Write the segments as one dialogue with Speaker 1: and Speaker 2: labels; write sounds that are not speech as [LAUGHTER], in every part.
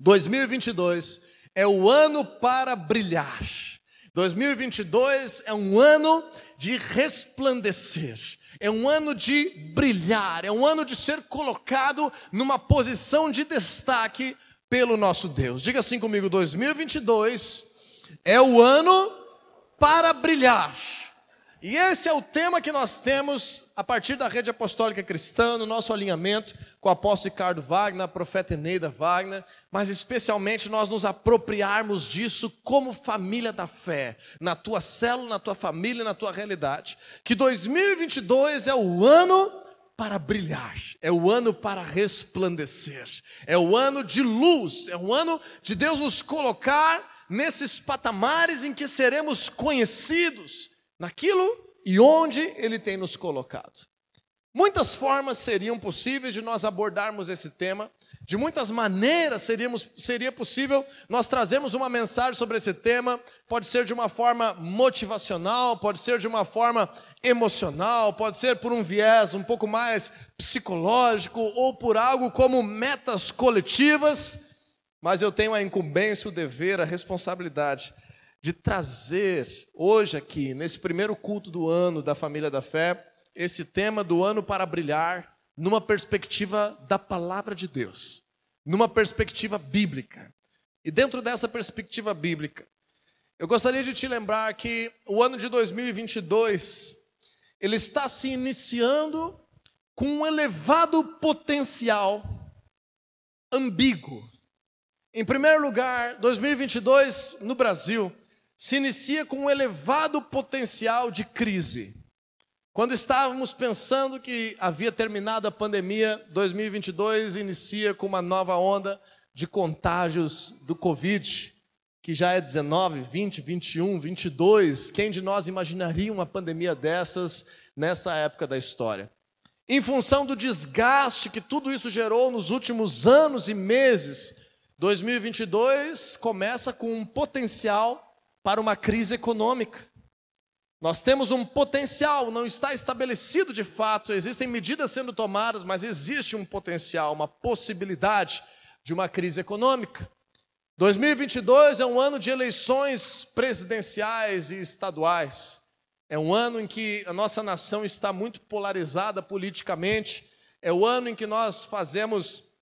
Speaker 1: 2022 é o ano para brilhar. 2022 é um ano de resplandecer. É um ano de brilhar, é um ano de ser colocado numa posição de destaque pelo nosso Deus. Diga assim comigo: 2022 é o ano para brilhar. E esse é o tema que nós temos a partir da rede apostólica cristã, no nosso alinhamento com o apóstolo Ricardo Wagner, a profeta Eneida Wagner, mas especialmente nós nos apropriarmos disso como família da fé, na tua célula, na tua família, na tua realidade. Que 2022 é o ano para brilhar, é o ano para resplandecer, é o ano de luz, é o ano de Deus nos colocar nesses patamares em que seremos conhecidos naquilo e onde Ele tem nos colocado. Muitas formas seriam possíveis de nós abordarmos esse tema, de muitas maneiras seríamos, seria possível nós trazermos uma mensagem sobre esse tema. Pode ser de uma forma motivacional, pode ser de uma forma emocional, pode ser por um viés um pouco mais psicológico ou por algo como metas coletivas. Mas eu tenho a incumbência, o dever, a responsabilidade de trazer hoje aqui, nesse primeiro culto do ano da família da fé, esse tema do ano para brilhar numa perspectiva da palavra de Deus, numa perspectiva bíblica. E dentro dessa perspectiva bíblica, eu gostaria de te lembrar que o ano de 2022 ele está se iniciando com um elevado potencial ambíguo. Em primeiro lugar, 2022 no Brasil se inicia com um elevado potencial de crise. Quando estávamos pensando que havia terminado a pandemia, 2022 inicia com uma nova onda de contágios do Covid, que já é 19, 20, 21, 22. Quem de nós imaginaria uma pandemia dessas nessa época da história? Em função do desgaste que tudo isso gerou nos últimos anos e meses, 2022 começa com um potencial para uma crise econômica. Nós temos um potencial, não está estabelecido de fato, existem medidas sendo tomadas, mas existe um potencial, uma possibilidade de uma crise econômica. 2022 é um ano de eleições presidenciais e estaduais. É um ano em que a nossa nação está muito polarizada politicamente. É o ano em que nós fazemos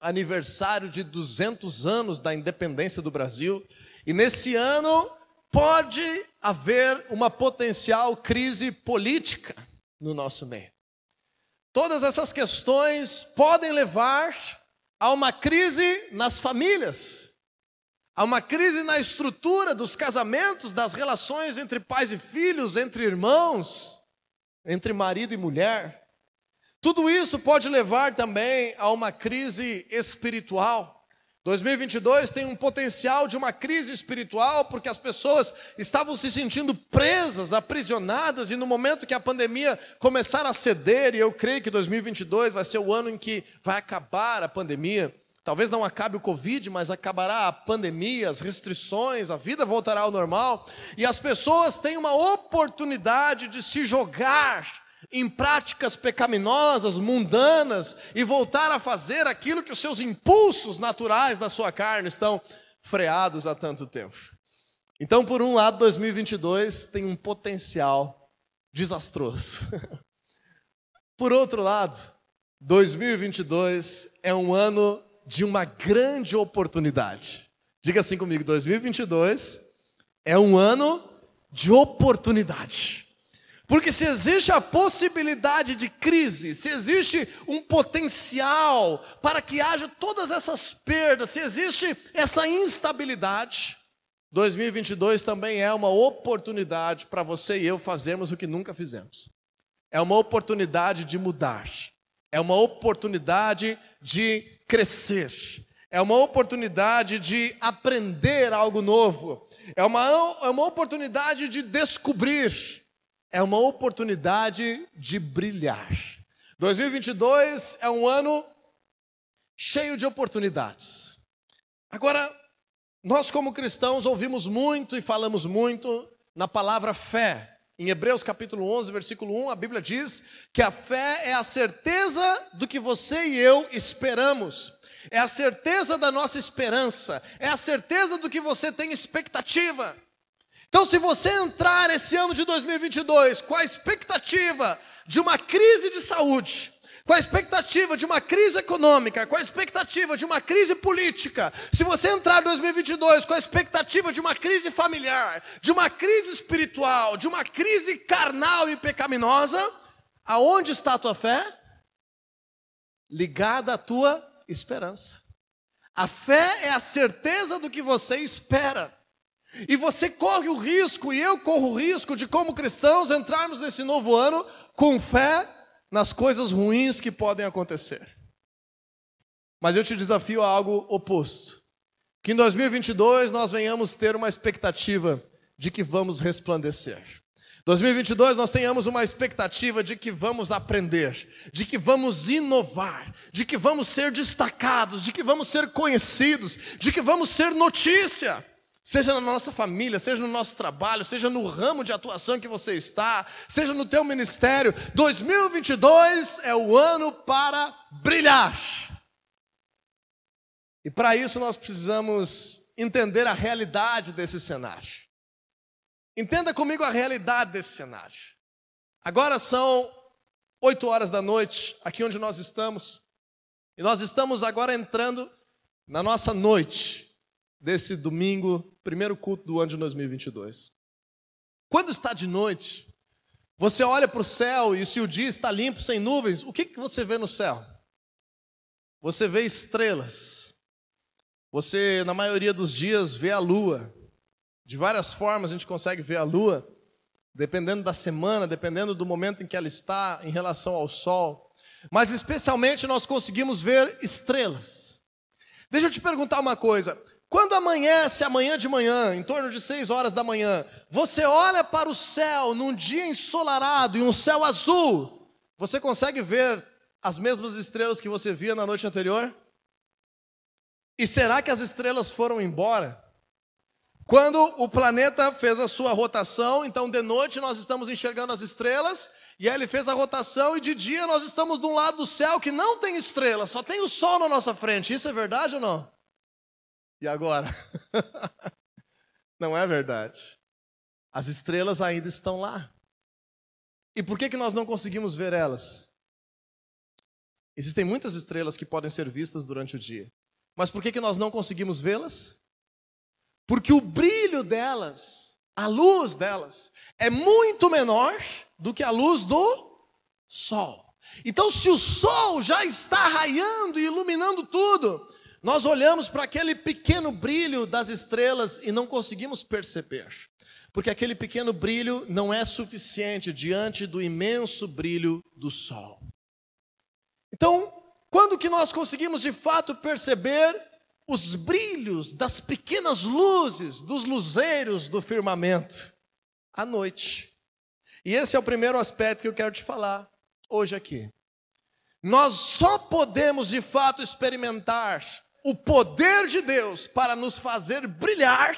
Speaker 1: aniversário de 200 anos da independência do Brasil. E nesse ano pode haver uma potencial crise política no nosso meio. Todas essas questões podem levar a uma crise nas famílias, a uma crise na estrutura dos casamentos, das relações entre pais e filhos, entre irmãos, entre marido e mulher. Tudo isso pode levar também a uma crise espiritual. 2022 tem um potencial de uma crise espiritual, porque as pessoas estavam se sentindo presas, aprisionadas, e no momento que a pandemia começar a ceder, e eu creio que 2022 vai ser o ano em que vai acabar a pandemia. Talvez não acabe o Covid, mas acabará a pandemia, as restrições, a vida voltará ao normal, e as pessoas têm uma oportunidade de se jogar em práticas pecaminosas, mundanas, e voltar a fazer aquilo que os seus impulsos naturais da sua carne estão freados há tanto tempo. Então, por um lado, 2022 tem um potencial desastroso. [LAUGHS] por outro lado, 2022 é um ano de uma grande oportunidade. Diga assim comigo: 2022 é um ano de oportunidade. Porque se existe a possibilidade de crise, se existe um potencial para que haja todas essas perdas, se existe essa instabilidade, 2022 também é uma oportunidade para você e eu fazermos o que nunca fizemos. É uma oportunidade de mudar. É uma oportunidade de crescer. É uma oportunidade de aprender algo novo. É uma, é uma oportunidade de descobrir é uma oportunidade de brilhar. 2022 é um ano cheio de oportunidades. Agora, nós como cristãos ouvimos muito e falamos muito na palavra fé. Em Hebreus capítulo 11, versículo 1, a Bíblia diz que a fé é a certeza do que você e eu esperamos é a certeza da nossa esperança, é a certeza do que você tem expectativa. Então, se você entrar esse ano de 2022 com a expectativa de uma crise de saúde, com a expectativa de uma crise econômica, com a expectativa de uma crise política, se você entrar em 2022 com a expectativa de uma crise familiar, de uma crise espiritual, de uma crise carnal e pecaminosa, aonde está a tua fé? Ligada à tua esperança. A fé é a certeza do que você espera. E você corre o risco, e eu corro o risco, de como cristãos entrarmos nesse novo ano com fé nas coisas ruins que podem acontecer. Mas eu te desafio a algo oposto. Que em 2022 nós venhamos ter uma expectativa de que vamos resplandecer. 2022 nós tenhamos uma expectativa de que vamos aprender, de que vamos inovar, de que vamos ser destacados, de que vamos ser conhecidos, de que vamos ser notícia seja na nossa família, seja no nosso trabalho, seja no ramo de atuação que você está, seja no teu ministério, 2022 é o ano para brilhar. E para isso nós precisamos entender a realidade desse cenário. Entenda comigo a realidade desse cenário. Agora são oito horas da noite, aqui onde nós estamos, e nós estamos agora entrando na nossa noite desse domingo, primeiro culto do ano de 2022. Quando está de noite, você olha para o céu e se o dia está limpo, sem nuvens, o que, que você vê no céu? Você vê estrelas. Você, na maioria dos dias, vê a lua. De várias formas a gente consegue ver a lua, dependendo da semana, dependendo do momento em que ela está em relação ao sol. Mas especialmente nós conseguimos ver estrelas. Deixa eu te perguntar uma coisa: quando amanhece, amanhã de manhã, em torno de seis horas da manhã, você olha para o céu num dia ensolarado e um céu azul, você consegue ver as mesmas estrelas que você via na noite anterior? E será que as estrelas foram embora? Quando o planeta fez a sua rotação, então de noite nós estamos enxergando as estrelas, e aí ele fez a rotação, e de dia nós estamos de um lado do céu que não tem estrelas, só tem o sol na nossa frente. Isso é verdade ou não? E agora? [LAUGHS] não é verdade. As estrelas ainda estão lá. E por que, que nós não conseguimos ver elas? Existem muitas estrelas que podem ser vistas durante o dia. Mas por que, que nós não conseguimos vê-las? Porque o brilho delas, a luz delas, é muito menor do que a luz do sol. Então, se o sol já está raiando e iluminando tudo, nós olhamos para aquele pequeno brilho das estrelas e não conseguimos perceber, porque aquele pequeno brilho não é suficiente diante do imenso brilho do sol. Então, quando que nós conseguimos de fato perceber os brilhos das pequenas luzes, dos luzeiros do firmamento? À noite. E esse é o primeiro aspecto que eu quero te falar hoje aqui. Nós só podemos de fato experimentar o poder de Deus para nos fazer brilhar,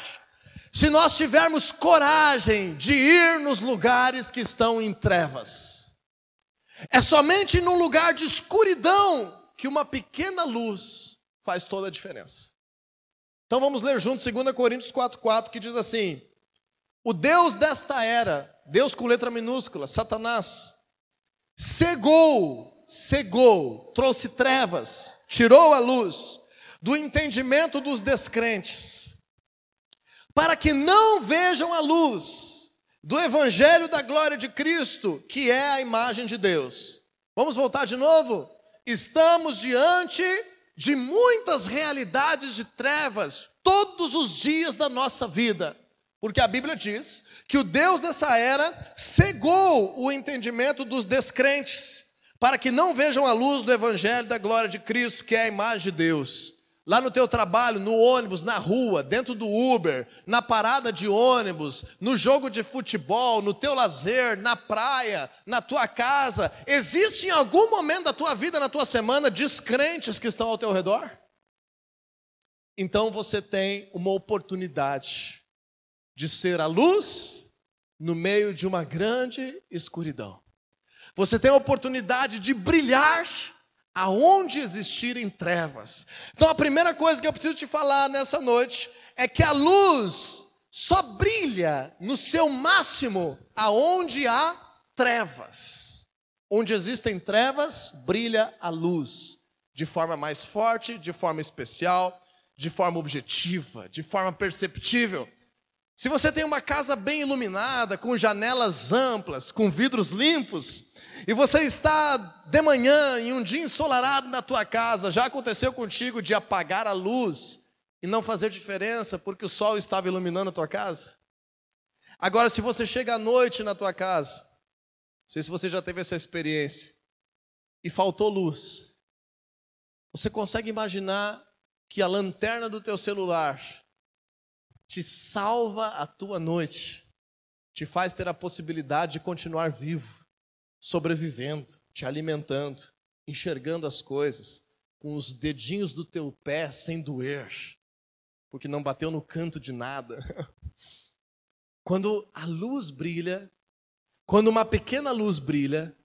Speaker 1: se nós tivermos coragem de ir nos lugares que estão em trevas. É somente num lugar de escuridão que uma pequena luz faz toda a diferença. Então vamos ler juntos 2 Coríntios 4,4 que diz assim: O Deus desta era, Deus com letra minúscula, Satanás, cegou, cegou, trouxe trevas, tirou a luz do entendimento dos descrentes, para que não vejam a luz do evangelho da glória de Cristo, que é a imagem de Deus. Vamos voltar de novo? Estamos diante de muitas realidades de trevas todos os dias da nossa vida. Porque a Bíblia diz que o Deus dessa era cegou o entendimento dos descrentes, para que não vejam a luz do Evangelho da glória de Cristo, que é a imagem de Deus lá no teu trabalho, no ônibus, na rua, dentro do Uber, na parada de ônibus, no jogo de futebol, no teu lazer, na praia, na tua casa, existe em algum momento da tua vida, na tua semana, descrentes que estão ao teu redor? Então você tem uma oportunidade de ser a luz no meio de uma grande escuridão. Você tem a oportunidade de brilhar aonde existirem trevas. Então a primeira coisa que eu preciso te falar nessa noite é que a luz só brilha no seu máximo aonde há trevas. Onde existem trevas, brilha a luz de forma mais forte, de forma especial, de forma objetiva, de forma perceptível. Se você tem uma casa bem iluminada, com janelas amplas, com vidros limpos, e você está de manhã em um dia ensolarado na tua casa, já aconteceu contigo de apagar a luz e não fazer diferença porque o sol estava iluminando a tua casa? Agora, se você chega à noite na tua casa, não sei se você já teve essa experiência, e faltou luz, você consegue imaginar que a lanterna do teu celular te salva a tua noite, te faz ter a possibilidade de continuar vivo, sobrevivendo, te alimentando, enxergando as coisas, com os dedinhos do teu pé sem doer, porque não bateu no canto de nada. [LAUGHS] Quando a luz brilha, quando uma pequena luz brilha,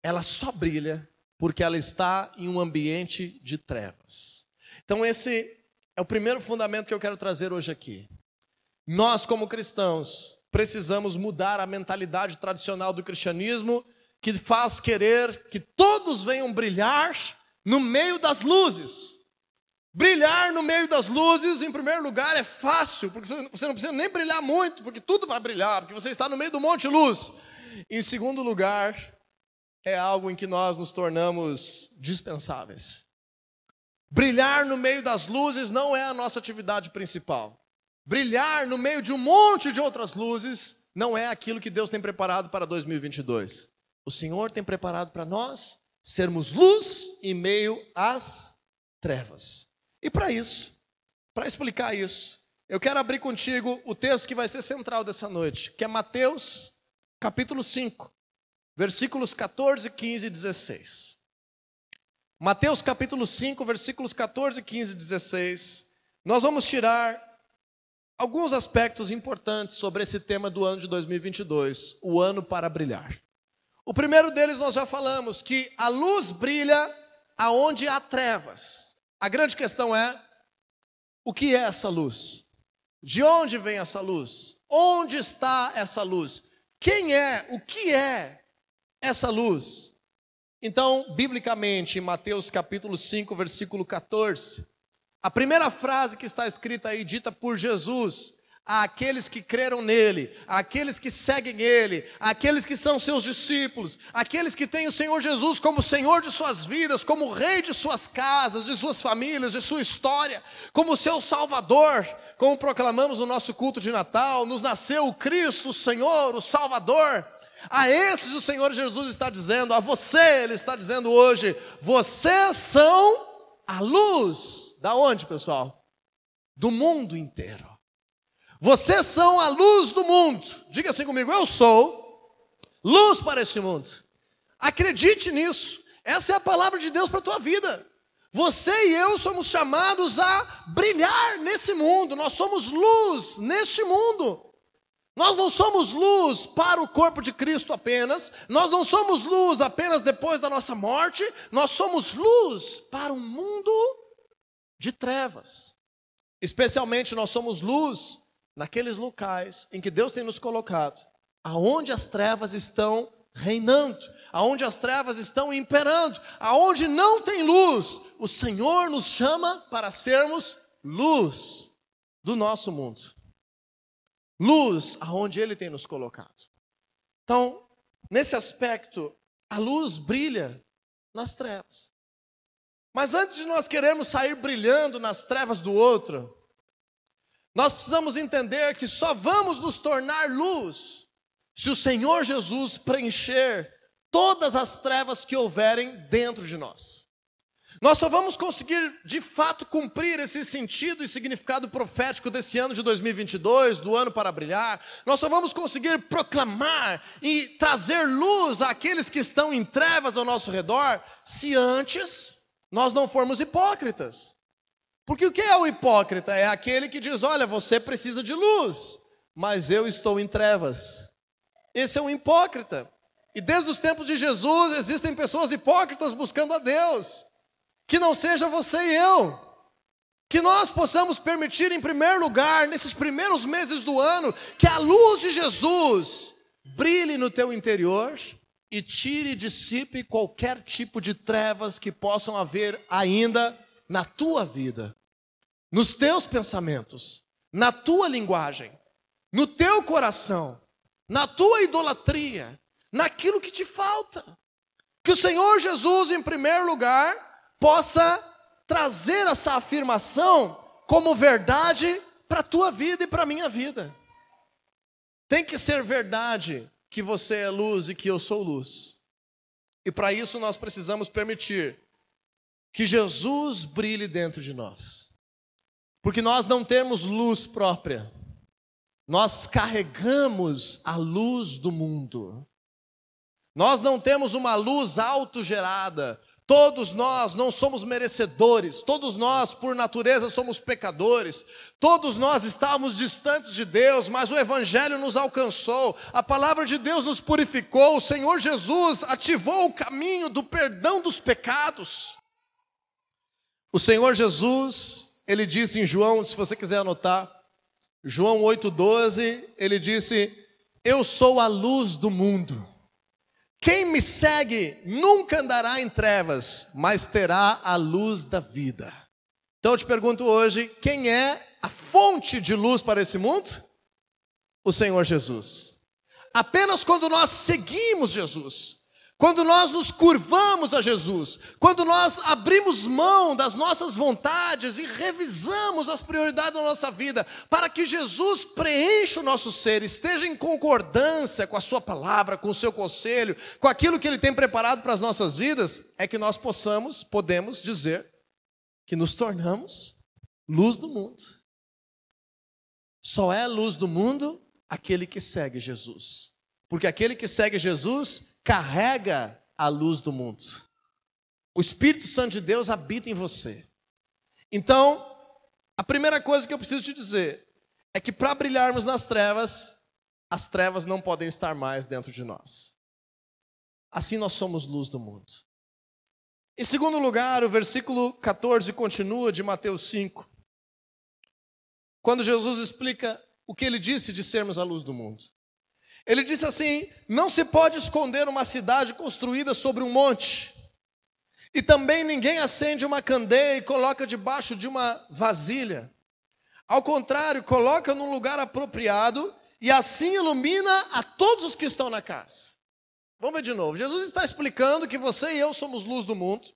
Speaker 1: ela só brilha porque ela está em um ambiente de trevas. Então, esse é o primeiro fundamento que eu quero trazer hoje aqui. Nós, como cristãos, precisamos mudar a mentalidade tradicional do cristianismo que faz querer que todos venham brilhar no meio das luzes. Brilhar no meio das luzes, em primeiro lugar, é fácil, porque você não precisa nem brilhar muito, porque tudo vai brilhar, porque você está no meio do monte de luz. Em segundo lugar, é algo em que nós nos tornamos dispensáveis. Brilhar no meio das luzes não é a nossa atividade principal. Brilhar no meio de um monte de outras luzes não é aquilo que Deus tem preparado para 2022. O Senhor tem preparado para nós sermos luz em meio às trevas. E para isso, para explicar isso, eu quero abrir contigo o texto que vai ser central dessa noite, que é Mateus, capítulo 5, versículos 14, 15 e 16. Mateus capítulo 5, versículos 14, 15 e 16. Nós vamos tirar alguns aspectos importantes sobre esse tema do ano de 2022, o ano para brilhar. O primeiro deles nós já falamos, que a luz brilha aonde há trevas. A grande questão é: o que é essa luz? De onde vem essa luz? Onde está essa luz? Quem é? O que é essa luz? Então, biblicamente, em Mateus capítulo 5, versículo 14, a primeira frase que está escrita aí, dita por Jesus, àqueles que creram nele, àqueles que seguem ele, àqueles que são seus discípulos, àqueles que têm o Senhor Jesus como Senhor de suas vidas, como Rei de suas casas, de suas famílias, de sua história, como seu Salvador, como proclamamos no nosso culto de Natal, nos nasceu o Cristo, o Senhor, o Salvador. A esses o Senhor Jesus está dizendo, a você Ele está dizendo hoje, vocês são a luz, da onde pessoal? Do mundo inteiro. Vocês são a luz do mundo. Diga assim comigo: eu sou luz para este mundo. Acredite nisso. Essa é a palavra de Deus para a tua vida. Você e eu somos chamados a brilhar nesse mundo. Nós somos luz neste mundo. Nós não somos luz para o corpo de Cristo apenas, nós não somos luz apenas depois da nossa morte, nós somos luz para um mundo de trevas. Especialmente nós somos luz naqueles locais em que Deus tem nos colocado, aonde as trevas estão reinando, aonde as trevas estão imperando, aonde não tem luz, o Senhor nos chama para sermos luz do nosso mundo. Luz aonde ele tem nos colocado. Então, nesse aspecto, a luz brilha nas trevas. Mas antes de nós querermos sair brilhando nas trevas do outro, nós precisamos entender que só vamos nos tornar luz se o Senhor Jesus preencher todas as trevas que houverem dentro de nós. Nós só vamos conseguir de fato cumprir esse sentido e significado profético desse ano de 2022, do ano para brilhar. Nós só vamos conseguir proclamar e trazer luz àqueles que estão em trevas ao nosso redor, se antes nós não formos hipócritas. Porque o que é o hipócrita? É aquele que diz: olha, você precisa de luz, mas eu estou em trevas. Esse é um hipócrita. E desde os tempos de Jesus existem pessoas hipócritas buscando a Deus. que não seja você e eu. Que nós possamos permitir, em primeiro lugar, nesses primeiros meses do ano, que a luz de Jesus brilhe no teu interior e tire e dissipe qualquer tipo de trevas que possam haver ainda na tua vida, nos teus pensamentos, na tua linguagem, no teu coração, na tua idolatria, naquilo que te falta. Que o Senhor Jesus, em primeiro lugar, possa trazer essa afirmação como verdade para a tua vida e para a minha vida. Tem que ser verdade que você é luz e que eu sou luz. E para isso nós precisamos permitir que Jesus brilhe dentro de nós. Porque nós não temos luz própria. Nós carregamos a luz do mundo. Nós não temos uma luz autogerada, Todos nós não somos merecedores, todos nós, por natureza, somos pecadores, todos nós estávamos distantes de Deus, mas o Evangelho nos alcançou, a palavra de Deus nos purificou, o Senhor Jesus ativou o caminho do perdão dos pecados. O Senhor Jesus, ele disse em João, se você quiser anotar, João 8,12, ele disse: Eu sou a luz do mundo. Quem me segue nunca andará em trevas, mas terá a luz da vida. Então eu te pergunto hoje: quem é a fonte de luz para esse mundo? O Senhor Jesus. Apenas quando nós seguimos Jesus, quando nós nos curvamos a Jesus, quando nós abrimos mão das nossas vontades e revisamos as prioridades da nossa vida, para que Jesus preencha o nosso ser, esteja em concordância com a Sua palavra, com o seu conselho, com aquilo que Ele tem preparado para as nossas vidas, é que nós possamos, podemos dizer, que nos tornamos luz do mundo. Só é luz do mundo aquele que segue Jesus. Porque aquele que segue Jesus carrega a luz do mundo. O Espírito Santo de Deus habita em você. Então, a primeira coisa que eu preciso te dizer é que para brilharmos nas trevas, as trevas não podem estar mais dentro de nós. Assim nós somos luz do mundo. Em segundo lugar, o versículo 14 continua de Mateus 5. Quando Jesus explica o que ele disse de sermos a luz do mundo. Ele disse assim: Não se pode esconder uma cidade construída sobre um monte, e também ninguém acende uma candeia e coloca debaixo de uma vasilha. Ao contrário, coloca num lugar apropriado e assim ilumina a todos os que estão na casa. Vamos ver de novo. Jesus está explicando que você e eu somos luz do mundo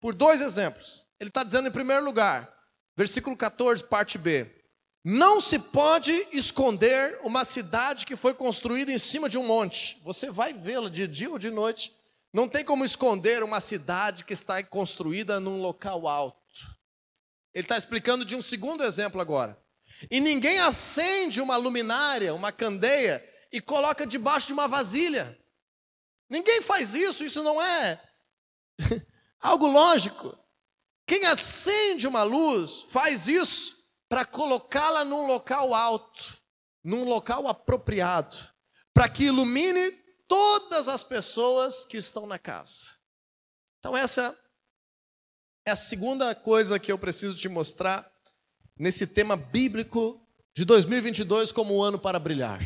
Speaker 1: por dois exemplos. Ele está dizendo, em primeiro lugar, versículo 14, parte B. Não se pode esconder uma cidade que foi construída em cima de um monte. Você vai vê-la de dia ou de noite. Não tem como esconder uma cidade que está construída num local alto. Ele está explicando de um segundo exemplo agora. E ninguém acende uma luminária, uma candeia, e coloca debaixo de uma vasilha. Ninguém faz isso, isso não é [LAUGHS] algo lógico. Quem acende uma luz faz isso para colocá-la num local alto, num local apropriado, para que ilumine todas as pessoas que estão na casa. Então, essa é a segunda coisa que eu preciso te mostrar nesse tema bíblico de 2022 como um ano para brilhar.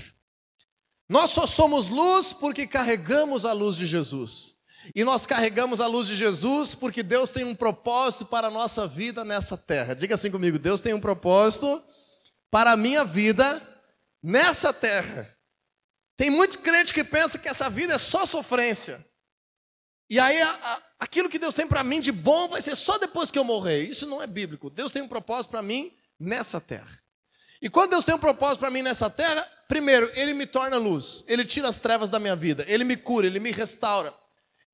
Speaker 1: Nós só somos luz porque carregamos a luz de Jesus. E nós carregamos a luz de Jesus porque Deus tem um propósito para a nossa vida nessa terra. Diga assim comigo: Deus tem um propósito para a minha vida nessa terra. Tem muito crente que pensa que essa vida é só sofrência. E aí, a, a, aquilo que Deus tem para mim de bom vai ser só depois que eu morrer. Isso não é bíblico. Deus tem um propósito para mim nessa terra. E quando Deus tem um propósito para mim nessa terra, primeiro, Ele me torna luz, Ele tira as trevas da minha vida, Ele me cura, Ele me restaura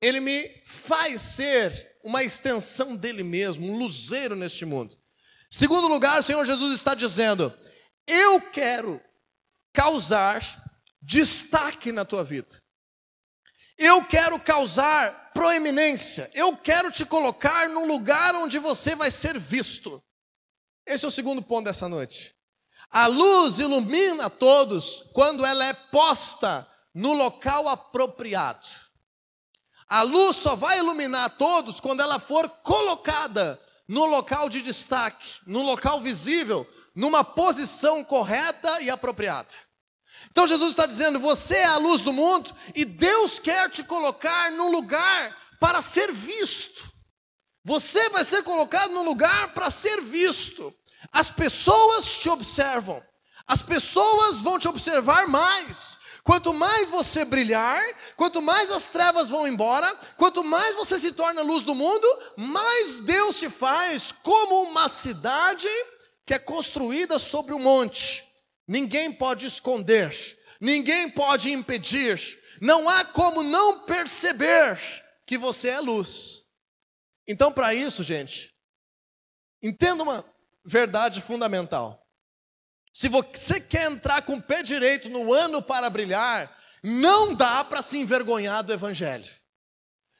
Speaker 1: ele me faz ser uma extensão dele mesmo, um luzeiro neste mundo. Segundo lugar, o Senhor Jesus está dizendo: Eu quero causar destaque na tua vida. Eu quero causar proeminência. Eu quero te colocar num lugar onde você vai ser visto. Esse é o segundo ponto dessa noite. A luz ilumina todos quando ela é posta no local apropriado. A luz só vai iluminar todos quando ela for colocada no local de destaque, no local visível, numa posição correta e apropriada. Então Jesus está dizendo: você é a luz do mundo e Deus quer te colocar num lugar para ser visto. Você vai ser colocado num lugar para ser visto. As pessoas te observam. As pessoas vão te observar mais. Quanto mais você brilhar, quanto mais as trevas vão embora, quanto mais você se torna luz do mundo, mais Deus te faz como uma cidade que é construída sobre um monte. Ninguém pode esconder, ninguém pode impedir, não há como não perceber que você é luz. Então, para isso, gente, entenda uma verdade fundamental. Se você quer entrar com o pé direito no ano para brilhar, não dá para se envergonhar do Evangelho.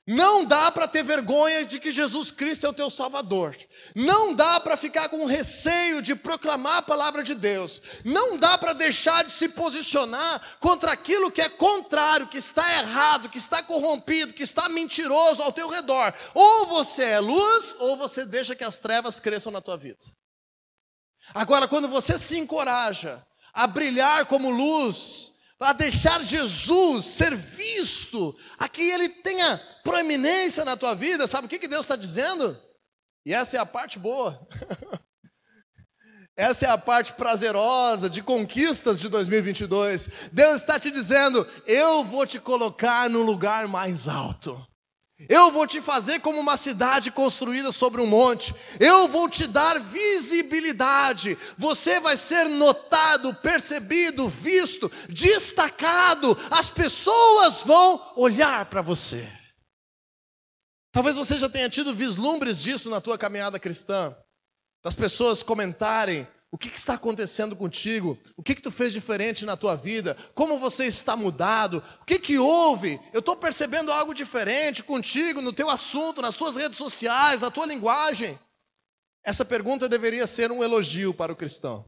Speaker 1: Não dá para ter vergonha de que Jesus Cristo é o teu Salvador. Não dá para ficar com receio de proclamar a palavra de Deus. Não dá para deixar de se posicionar contra aquilo que é contrário, que está errado, que está corrompido, que está mentiroso ao teu redor. Ou você é luz, ou você deixa que as trevas cresçam na tua vida. Agora, quando você se encoraja a brilhar como luz, a deixar Jesus ser visto, a que Ele tenha proeminência na tua vida, sabe o que, que Deus está dizendo? E essa é a parte boa. [LAUGHS] Essa é a parte prazerosa de conquistas de 2022. Deus está te dizendo: eu vou te colocar no lugar mais alto. Eu vou te fazer como uma cidade construída sobre um monte. Eu vou te dar visibilidade. Você vai ser notado, percebido, visto, destacado. As pessoas vão olhar para você. Talvez você já tenha tido vislumbres disso na tua caminhada cristã. Das pessoas comentarem o que, que, está acontecendo contigo? O que, que tu fez diferente na tua vida? Como você está mudado? O que, que houve? Eu estou percebendo algo diferente contigo, no teu assunto, nas tuas redes sociais, na tua linguagem. Essa pergunta deveria ser um elogio para o cristão.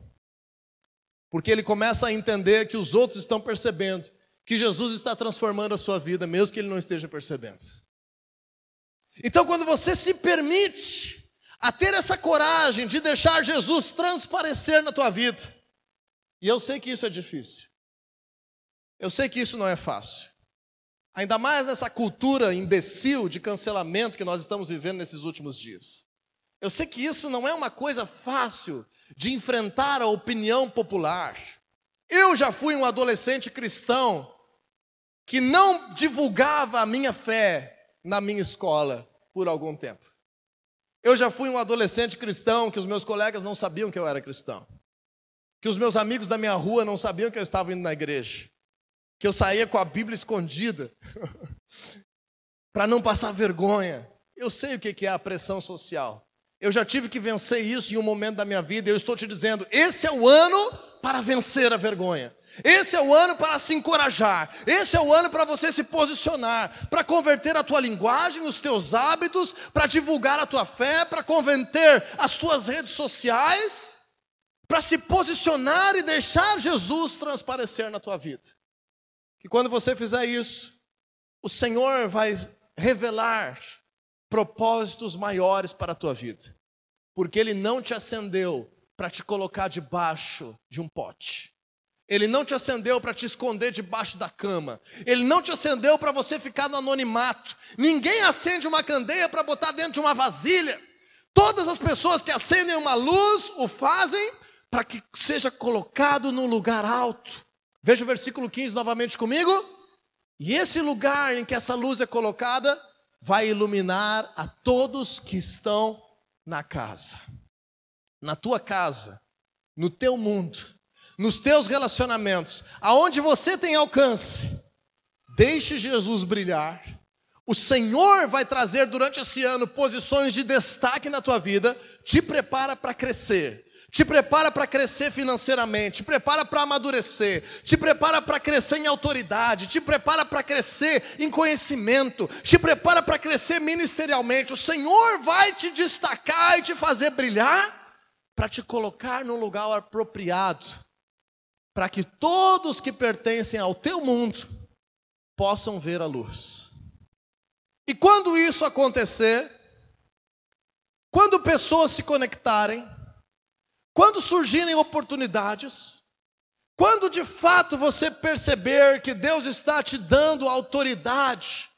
Speaker 1: Porque ele começa a entender que os outros estão percebendo que Jesus está transformando a sua vida, mesmo que ele não esteja percebendo. Então, quando você se permite a ter essa coragem de deixar Jesus transparecer na tua vida. E eu sei que isso é difícil. Eu sei que isso não é fácil. Ainda mais nessa cultura imbecil de cancelamento que nós estamos vivendo nesses últimos dias. Eu sei que isso não é uma coisa fácil de enfrentar a opinião popular. Eu já fui um adolescente cristão que não divulgava a minha fé na minha escola por algum tempo. Eu já fui um adolescente cristão que os meus colegas não sabiam que eu era cristão. Que os meus amigos da minha rua não sabiam que eu estava indo na igreja. Que eu saía com a Bíblia escondida. [LAUGHS] para não passar vergonha. Eu sei o que é a pressão social. Eu já tive que vencer isso em um momento da minha vida. Eu estou te dizendo: esse é o ano para vencer a vergonha. Esse é o ano para se encorajar. Esse é o ano para você se posicionar, para converter a tua linguagem, os teus hábitos, para divulgar a tua fé, para converter as tuas redes sociais, para se posicionar e deixar Jesus transparecer na tua vida. Que quando você fizer isso, o Senhor vai revelar propósitos maiores para a tua vida. Porque ele não te acendeu para te colocar debaixo de um pote. Ele não te acendeu para te esconder debaixo da cama. Ele não te acendeu para você ficar no anonimato. Ninguém acende uma candeia para botar dentro de uma vasilha. Todas as pessoas que acendem uma luz o fazem para que seja colocado num lugar alto. Veja o versículo 15 novamente comigo. E esse lugar em que essa luz é colocada vai iluminar a todos que estão na casa. Na tua casa, no teu mundo nos teus relacionamentos, aonde você tem alcance, deixe Jesus brilhar. O Senhor vai trazer durante esse ano posições de destaque na tua vida, te prepara para crescer. Te prepara para crescer financeiramente, te prepara para amadurecer, te prepara para crescer em autoridade, te prepara para crescer em conhecimento, te prepara para crescer ministerialmente. O Senhor vai te destacar e te fazer brilhar para te colocar no lugar apropriado para que todos que pertencem ao teu mundo possam ver a luz. E quando isso acontecer, quando pessoas se conectarem, quando surgirem oportunidades, quando de fato você perceber que Deus está te dando autoridade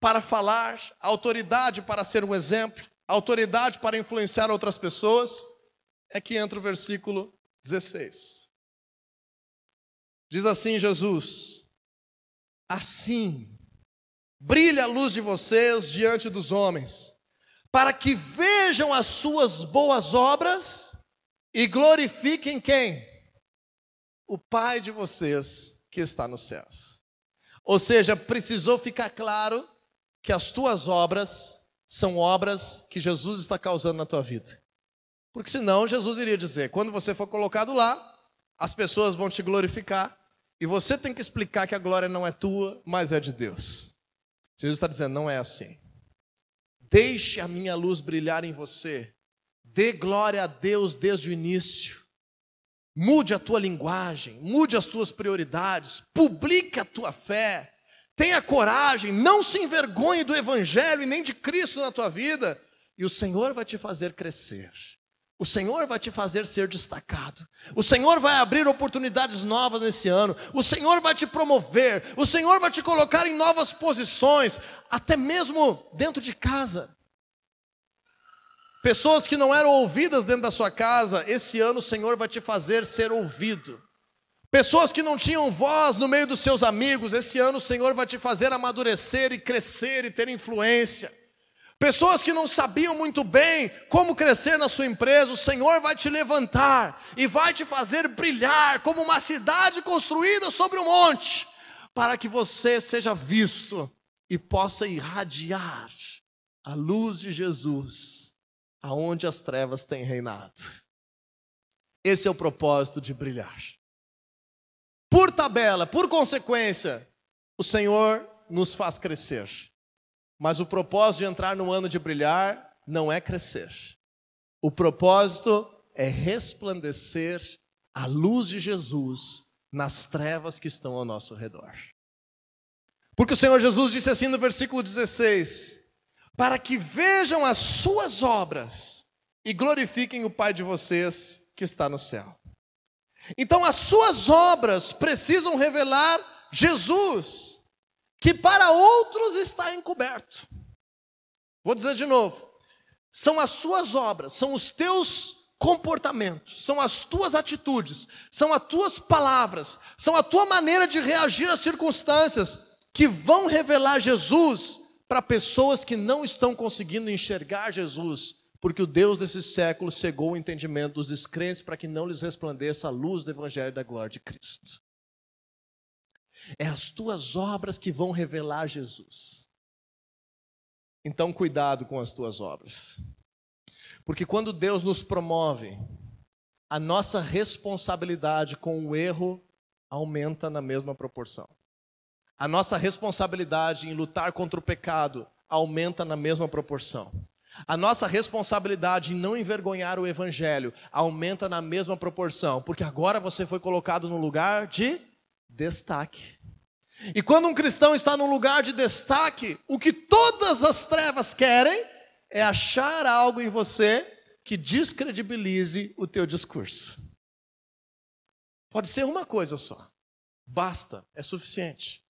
Speaker 1: para falar, autoridade para ser um exemplo, autoridade para influenciar outras pessoas, é que entra o versículo 16. Diz assim Jesus: Assim brilha a luz de vocês diante dos homens, para que vejam as suas boas obras e glorifiquem quem? O Pai de vocês que está nos céus. Ou seja, precisou ficar claro que as tuas obras são obras que Jesus está causando na tua vida. Porque senão Jesus iria dizer: quando você for colocado lá, as pessoas vão te glorificar, e você tem que explicar que a glória não é tua, mas é de Deus. Jesus está dizendo: não é assim. Deixe a minha luz brilhar em você, dê glória a Deus desde o início. Mude a tua linguagem, mude as tuas prioridades, publique a tua fé, Tenha coragem, não se envergonhe do Evangelho e nem de Cristo na tua vida, e o Senhor vai te fazer crescer. O Senhor vai te fazer ser destacado. O Senhor vai abrir oportunidades novas nesse ano. O Senhor vai te promover. O Senhor vai te colocar em novas posições, até mesmo dentro de casa. Pessoas que não eram ouvidas dentro da sua casa, esse ano o Senhor vai te fazer ser ouvido. Pessoas que não tinham voz no meio dos seus amigos, esse ano o Senhor vai te fazer amadurecer e crescer e ter influência. Pessoas que não sabiam muito bem como crescer na sua empresa, o Senhor vai te levantar e vai te fazer brilhar como uma cidade construída sobre um monte, para que você seja visto e possa irradiar a luz de Jesus aonde as trevas têm reinado. Esse é o propósito de brilhar. Por tabela, por consequência, o Senhor nos faz crescer. Mas o propósito de entrar no ano de brilhar não é crescer. O propósito é resplandecer a luz de Jesus nas trevas que estão ao nosso redor. Porque o Senhor Jesus disse assim no versículo 16: Para que vejam as suas obras e glorifiquem o Pai de vocês que está no céu. Então, as suas obras precisam revelar Jesus, que para outros está encoberto. Vou dizer de novo: são as suas obras, são os teus comportamentos, são as tuas atitudes, são as tuas palavras, são a tua maneira de reagir às circunstâncias que vão revelar Jesus para pessoas que não estão conseguindo enxergar Jesus porque o Deus desse século cegou o entendimento dos descrentes para que não lhes resplandeça a luz do Evangelho da glória de Cristo. É as tuas obras que vão revelar Jesus. Então, cuidado com as tuas obras. Porque quando Deus nos promove, a nossa responsabilidade com o erro aumenta na mesma proporção. A nossa responsabilidade em lutar contra o pecado aumenta na mesma proporção. A nossa responsabilidade em não envergonhar o Evangelho aumenta na mesma proporção, porque agora você foi colocado no lugar de destaque. E quando um cristão está num lugar de destaque, o que todas as trevas querem é achar algo em você que descredibilize o teu discurso. Pode ser uma coisa só, basta, é suficiente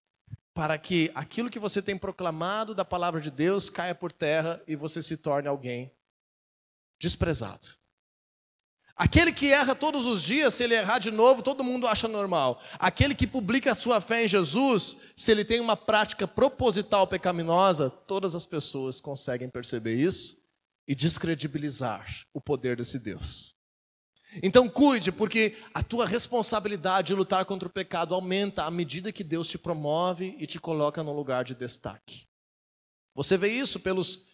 Speaker 1: para que aquilo que você tem proclamado da palavra de Deus caia por terra e você se torne alguém desprezado. Aquele que erra todos os dias, se ele errar de novo, todo mundo acha normal. Aquele que publica a sua fé em Jesus, se ele tem uma prática proposital pecaminosa, todas as pessoas conseguem perceber isso e descredibilizar o poder desse Deus. Então cuide, porque a tua responsabilidade de lutar contra o pecado aumenta à medida que Deus te promove e te coloca no lugar de destaque. Você vê isso pelos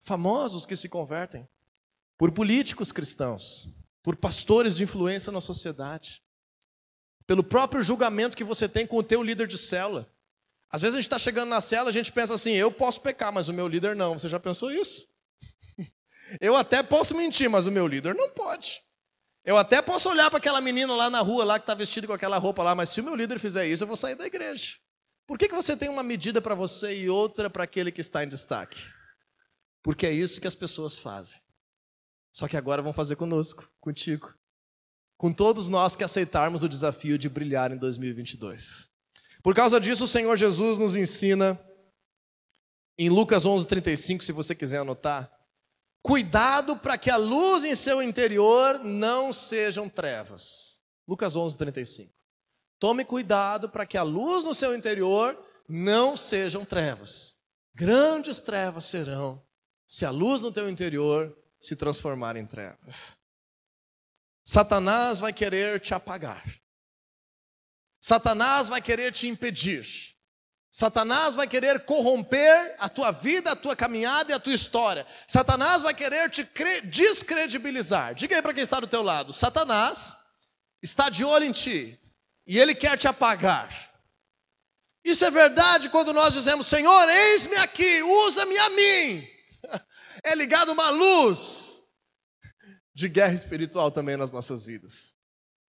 Speaker 1: famosos que se convertem, por políticos cristãos, por pastores de influência na sociedade, pelo próprio julgamento que você tem com o teu líder de célula. Às vezes a gente está chegando na cela, a gente pensa assim: eu posso pecar, mas o meu líder não. Você já pensou isso? [LAUGHS] eu até posso mentir, mas o meu líder não pode. Eu até posso olhar para aquela menina lá na rua, lá que está vestida com aquela roupa lá, mas se o meu líder fizer isso, eu vou sair da igreja. Por que, que você tem uma medida para você e outra para aquele que está em destaque? Porque é isso que as pessoas fazem. Só que agora vão fazer conosco, contigo. Com todos nós que aceitarmos o desafio de brilhar em 2022. Por causa disso, o Senhor Jesus nos ensina, em Lucas 11:35, se você quiser anotar, cuidado para que a luz em seu interior não sejam trevas. Lucas 11:35. Tome cuidado para que a luz no seu interior não sejam trevas. Grandes trevas serão se a luz no teu interior se transformar em trevas. Satanás vai querer te apagar. Satanás vai querer te impedir. Satanás vai querer corromper a tua vida, a tua caminhada e a tua história. Satanás vai querer te descredibilizar. Diga aí para quem está do teu lado: Satanás está de olho em ti e ele quer te apagar. Isso é verdade quando nós dizemos: Senhor, eis-me aqui, usa-me a mim. [LAUGHS] É ligado uma luz de guerra espiritual também nas nossas vidas.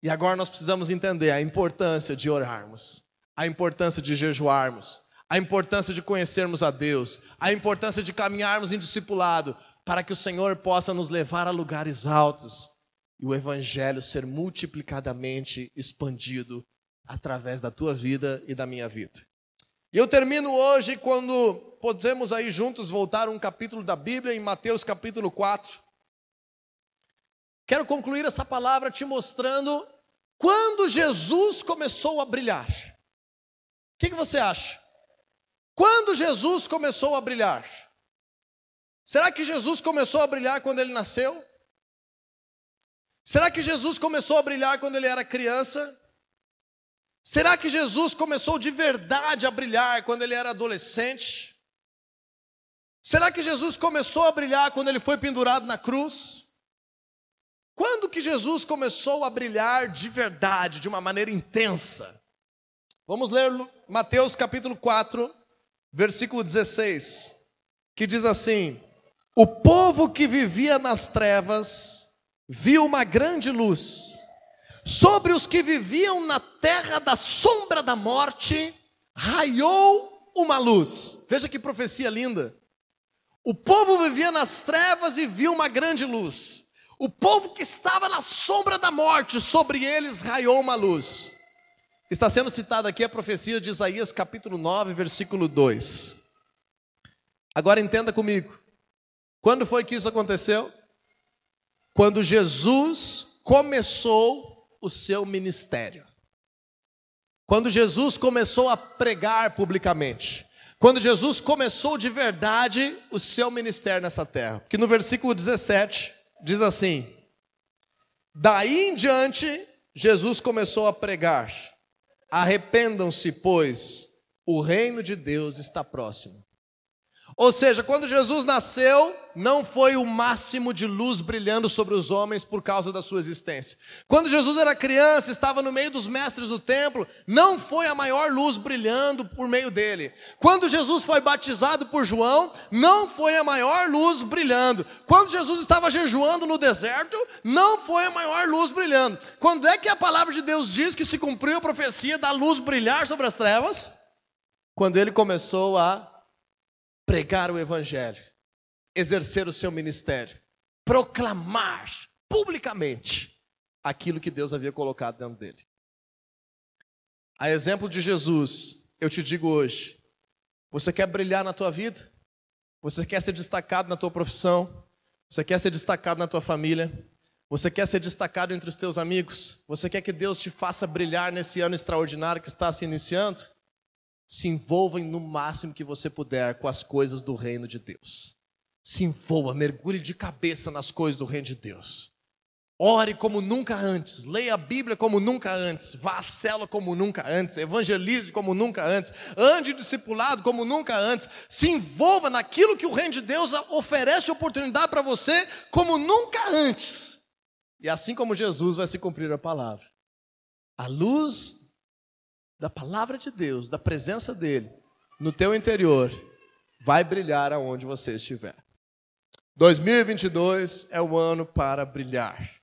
Speaker 1: E agora nós precisamos entender a importância de orarmos, a importância de jejuarmos, a importância de conhecermos a Deus, a importância de caminharmos em discipulado, para que o Senhor possa nos levar a lugares altos e o Evangelho ser multiplicadamente expandido através da tua vida e da minha vida. E eu termino hoje quando podemos aí juntos voltar um capítulo da Bíblia, em Mateus capítulo 4. Quero concluir essa palavra te mostrando quando Jesus começou a brilhar. O que, que você acha? Quando Jesus começou a brilhar? Será que Jesus começou a brilhar quando ele nasceu? Será que Jesus começou a brilhar quando ele era criança? Será que Jesus começou de verdade a brilhar quando ele era adolescente? Será que Jesus começou a brilhar quando ele foi pendurado na cruz? Quando que Jesus começou a brilhar de verdade, de uma maneira intensa? Vamos ler Mateus capítulo 4, versículo 16, que diz assim: O povo que vivia nas trevas viu uma grande luz. Sobre os que viviam na terra da sombra da morte, raiou uma luz. Veja que profecia linda. O povo vivia nas trevas e viu uma grande luz. O povo que estava na sombra da morte, sobre eles raiou uma luz. Está sendo citada aqui a profecia de Isaías, capítulo 9, versículo 2. Agora entenda comigo. Quando foi que isso aconteceu? quando Jesus começou o seu ministério. Quando Jesus começou a pregar publicamente. Quando Jesus começou de verdade o seu ministério nessa terra. Porque no versículo 17 diz assim: Daí em diante, Jesus começou a pregar: Arrependam-se, pois o reino de Deus está próximo. Ou seja, quando Jesus nasceu, não foi o máximo de luz brilhando sobre os homens por causa da sua existência. Quando Jesus era criança, estava no meio dos mestres do templo, não foi a maior luz brilhando por meio dele. Quando Jesus foi batizado por João, não foi a maior luz brilhando. Quando Jesus estava jejuando no deserto, não foi a maior luz brilhando. Quando é que a palavra de Deus diz que se cumpriu a profecia da luz brilhar sobre as trevas? Quando ele começou a pregar o Evangelho, exercer o seu ministério, proclamar publicamente aquilo que Deus havia colocado dentro dele. A exemplo de Jesus, eu te digo hoje: você quer brilhar na tua vida? Você quer ser destacado na tua profissão? Você quer ser destacado na tua família? Você quer ser destacado entre os teus amigos? Você quer que Deus te faça brilhar nesse ano extraordinário que está se iniciando? Se envolva no máximo que você puder com as coisas do reino de Deus. Se envolva, mergulhe de cabeça nas coisas do reino de Deus. Ore como nunca antes, leia a Bíblia como nunca antes, vá à cela como nunca antes, evangelize como nunca antes, ande discipulado como nunca antes, se envolva naquilo que o reino de Deus oferece oportunidade para você como nunca antes. E assim como Jesus vai se cumprir a palavra. A luz da palavra de Deus, da presença dele no teu interior, vai brilhar aonde você estiver. 2022 é o ano para brilhar.